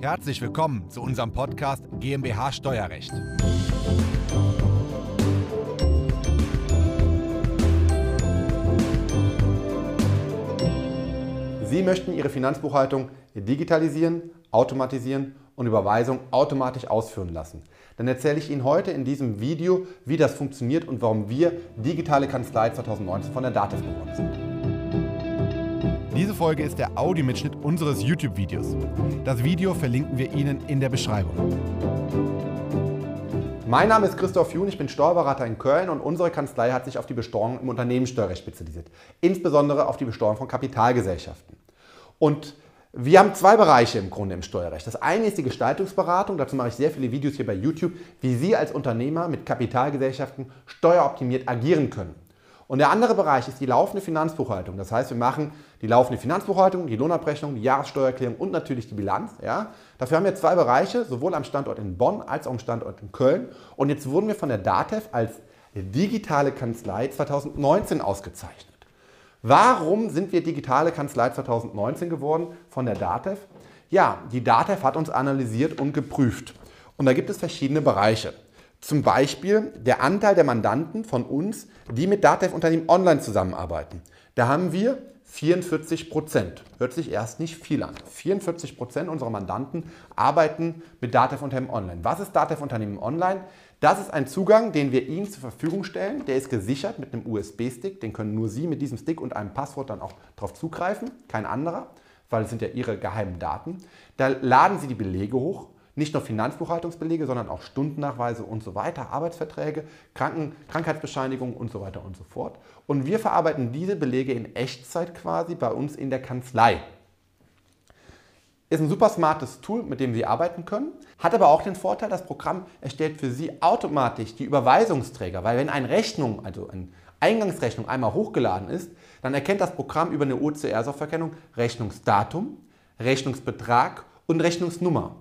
Herzlich willkommen zu unserem Podcast GmbH Steuerrecht. Sie möchten Ihre Finanzbuchhaltung digitalisieren, automatisieren und Überweisung automatisch ausführen lassen. Dann erzähle ich Ihnen heute in diesem Video, wie das funktioniert und warum wir digitale Kanzlei 2019 von der DATEV geworden sind. Diese Folge ist der Audiomitschnitt unseres YouTube-Videos. Das Video verlinken wir Ihnen in der Beschreibung. Mein Name ist Christoph Jun, ich bin Steuerberater in Köln und unsere Kanzlei hat sich auf die Besteuerung im Unternehmenssteuerrecht spezialisiert, insbesondere auf die Besteuerung von Kapitalgesellschaften. Und wir haben zwei Bereiche im Grunde im Steuerrecht. Das eine ist die Gestaltungsberatung, dazu mache ich sehr viele Videos hier bei YouTube, wie Sie als Unternehmer mit Kapitalgesellschaften steueroptimiert agieren können. Und der andere Bereich ist die laufende Finanzbuchhaltung. Das heißt, wir machen die laufende Finanzbuchhaltung, die Lohnabrechnung, die Jahressteuererklärung und natürlich die Bilanz. Ja? Dafür haben wir zwei Bereiche, sowohl am Standort in Bonn als auch am Standort in Köln. Und jetzt wurden wir von der DATEV als digitale Kanzlei 2019 ausgezeichnet. Warum sind wir digitale Kanzlei 2019 geworden von der DATEV? Ja, die DATEV hat uns analysiert und geprüft. Und da gibt es verschiedene Bereiche. Zum Beispiel der Anteil der Mandanten von uns, die mit Datev-Unternehmen online zusammenarbeiten. Da haben wir 44 Prozent. Hört sich erst nicht viel an. 44 Prozent unserer Mandanten arbeiten mit Datev-Unternehmen online. Was ist Datev-Unternehmen online? Das ist ein Zugang, den wir Ihnen zur Verfügung stellen. Der ist gesichert mit einem USB-Stick. Den können nur Sie mit diesem Stick und einem Passwort dann auch darauf zugreifen. Kein anderer, weil es sind ja Ihre geheimen Daten. Da laden Sie die Belege hoch nicht nur Finanzbuchhaltungsbelege, sondern auch Stundennachweise und so weiter, Arbeitsverträge, Kranken, Krankheitsbescheinigungen und so weiter und so fort. Und wir verarbeiten diese Belege in Echtzeit quasi bei uns in der Kanzlei. Ist ein super smartes Tool, mit dem Sie arbeiten können, hat aber auch den Vorteil, das Programm erstellt für Sie automatisch die Überweisungsträger, weil wenn eine Rechnung, also eine Eingangsrechnung einmal hochgeladen ist, dann erkennt das Programm über eine OCR-Softwareerkennung Rechnungsdatum, Rechnungsbetrag und Rechnungsnummer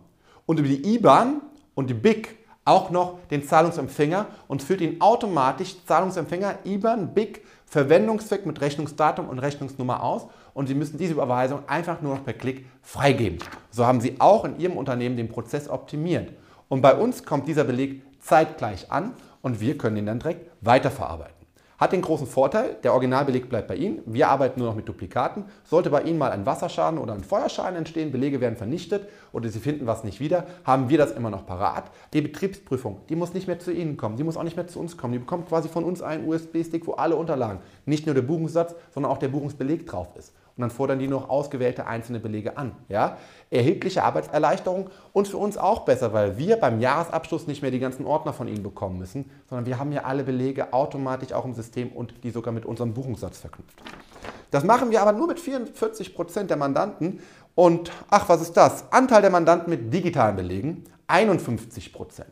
und über die IBAN und die BIC auch noch den Zahlungsempfänger und führt ihn automatisch Zahlungsempfänger, IBAN, BIC, Verwendungszweck mit Rechnungsdatum und Rechnungsnummer aus und Sie müssen diese Überweisung einfach nur noch per Klick freigeben. So haben Sie auch in Ihrem Unternehmen den Prozess optimiert. Und bei uns kommt dieser Beleg zeitgleich an und wir können ihn dann direkt weiterverarbeiten. Hat den großen Vorteil, der Originalbeleg bleibt bei Ihnen. Wir arbeiten nur noch mit Duplikaten. Sollte bei Ihnen mal ein Wasserschaden oder ein Feuerschaden entstehen, Belege werden vernichtet oder Sie finden was nicht wieder, haben wir das immer noch parat. Die Betriebsprüfung, die muss nicht mehr zu Ihnen kommen, die muss auch nicht mehr zu uns kommen. Die bekommt quasi von uns einen USB-Stick, wo alle Unterlagen, nicht nur der Buchungssatz, sondern auch der Buchungsbeleg drauf ist und dann fordern die noch ausgewählte einzelne Belege an. Ja? Erhebliche Arbeitserleichterung und für uns auch besser, weil wir beim Jahresabschluss nicht mehr die ganzen Ordner von Ihnen bekommen müssen, sondern wir haben ja alle Belege automatisch auch im System und die sogar mit unserem Buchungssatz verknüpft. Das machen wir aber nur mit 44 Prozent der Mandanten und ach, was ist das? Anteil der Mandanten mit digitalen Belegen 51 Prozent.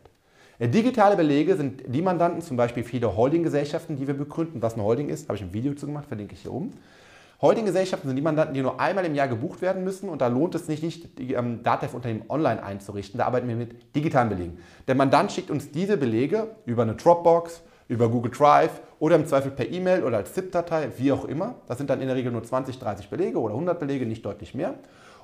Digitale Belege sind die Mandanten, zum Beispiel viele Holdinggesellschaften, die wir begründen. Was eine Holding ist, habe ich ein Video zu gemacht, verlinke ich hier oben. Holdinggesellschaften sind die Mandanten, die nur einmal im Jahr gebucht werden müssen und da lohnt es sich nicht, die ähm, Datev-Unternehmen online einzurichten. Da arbeiten wir mit digitalen Belegen. Der Mandant schickt uns diese Belege über eine Dropbox, über Google Drive oder im Zweifel per E-Mail oder als ZIP-Datei, wie auch immer. Das sind dann in der Regel nur 20, 30 Belege oder 100 Belege, nicht deutlich mehr.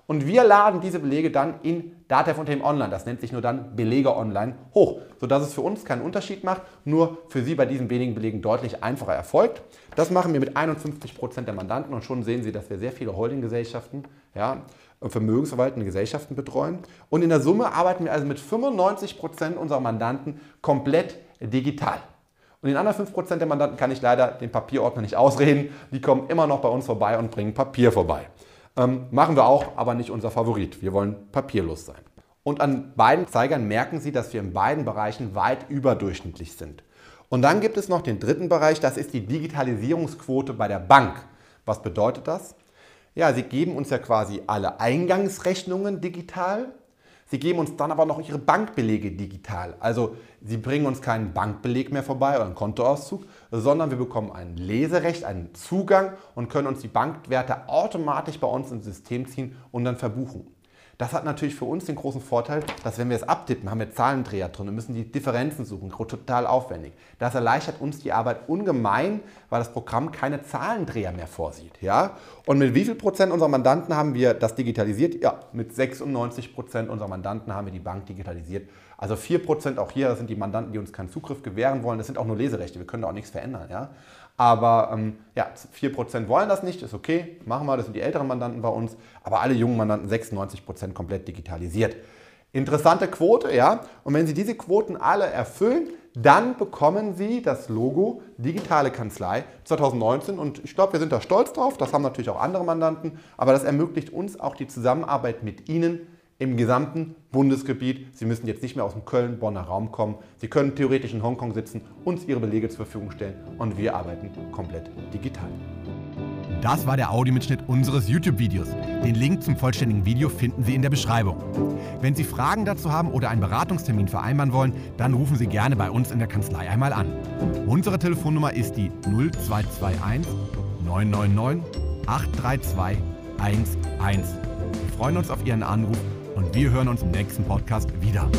Und wir laden diese Belege dann in Datev Unternehmen Online, das nennt sich nur dann Belege Online, hoch, sodass es für uns keinen Unterschied macht, nur für Sie bei diesen wenigen Belegen deutlich einfacher erfolgt. Das machen wir mit 51 Prozent der Mandanten und schon sehen Sie, dass wir sehr viele Holdinggesellschaften, ja, vermögensverwaltende Gesellschaften betreuen. Und in der Summe arbeiten wir also mit 95 Prozent unserer Mandanten komplett digital. Und den anderen 5% der Mandanten kann ich leider den Papierordner nicht ausreden. Die kommen immer noch bei uns vorbei und bringen Papier vorbei. Ähm, machen wir auch, aber nicht unser Favorit. Wir wollen papierlos sein. Und an beiden Zeigern merken Sie, dass wir in beiden Bereichen weit überdurchschnittlich sind. Und dann gibt es noch den dritten Bereich, das ist die Digitalisierungsquote bei der Bank. Was bedeutet das? Ja, Sie geben uns ja quasi alle Eingangsrechnungen digital Sie geben uns dann aber noch Ihre Bankbelege digital. Also Sie bringen uns keinen Bankbeleg mehr vorbei oder einen Kontoauszug, sondern wir bekommen ein Leserecht, einen Zugang und können uns die Bankwerte automatisch bei uns ins System ziehen und dann verbuchen. Das hat natürlich für uns den großen Vorteil, dass wenn wir es abtippen, haben wir Zahlendreher drin und müssen die Differenzen suchen, total aufwendig. Das erleichtert uns die Arbeit ungemein, weil das Programm keine Zahlendreher mehr vorsieht. Ja? Und mit wie viel Prozent unserer Mandanten haben wir das digitalisiert? Ja, mit 96 Prozent unserer Mandanten haben wir die Bank digitalisiert. Also 4 Prozent auch hier sind die Mandanten, die uns keinen Zugriff gewähren wollen. Das sind auch nur Leserechte, wir können da auch nichts verändern. Ja? Aber ähm, ja, 4% wollen das nicht, ist okay, machen wir, das sind die älteren Mandanten bei uns. Aber alle jungen Mandanten 96% komplett digitalisiert. Interessante Quote, ja. Und wenn Sie diese Quoten alle erfüllen, dann bekommen Sie das Logo Digitale Kanzlei 2019. Und ich glaube, wir sind da stolz drauf. Das haben natürlich auch andere Mandanten. Aber das ermöglicht uns auch die Zusammenarbeit mit Ihnen im gesamten Bundesgebiet. Sie müssen jetzt nicht mehr aus dem Köln-Bonner Raum kommen. Sie können theoretisch in Hongkong sitzen, uns Ihre Belege zur Verfügung stellen und wir arbeiten komplett digital. Das war der Audiomitschnitt unseres YouTube-Videos. Den Link zum vollständigen Video finden Sie in der Beschreibung. Wenn Sie Fragen dazu haben oder einen Beratungstermin vereinbaren wollen, dann rufen Sie gerne bei uns in der Kanzlei einmal an. Unsere Telefonnummer ist die 0221 999 832 11. Wir freuen uns auf Ihren Anruf und wir hören uns im nächsten Podcast wieder.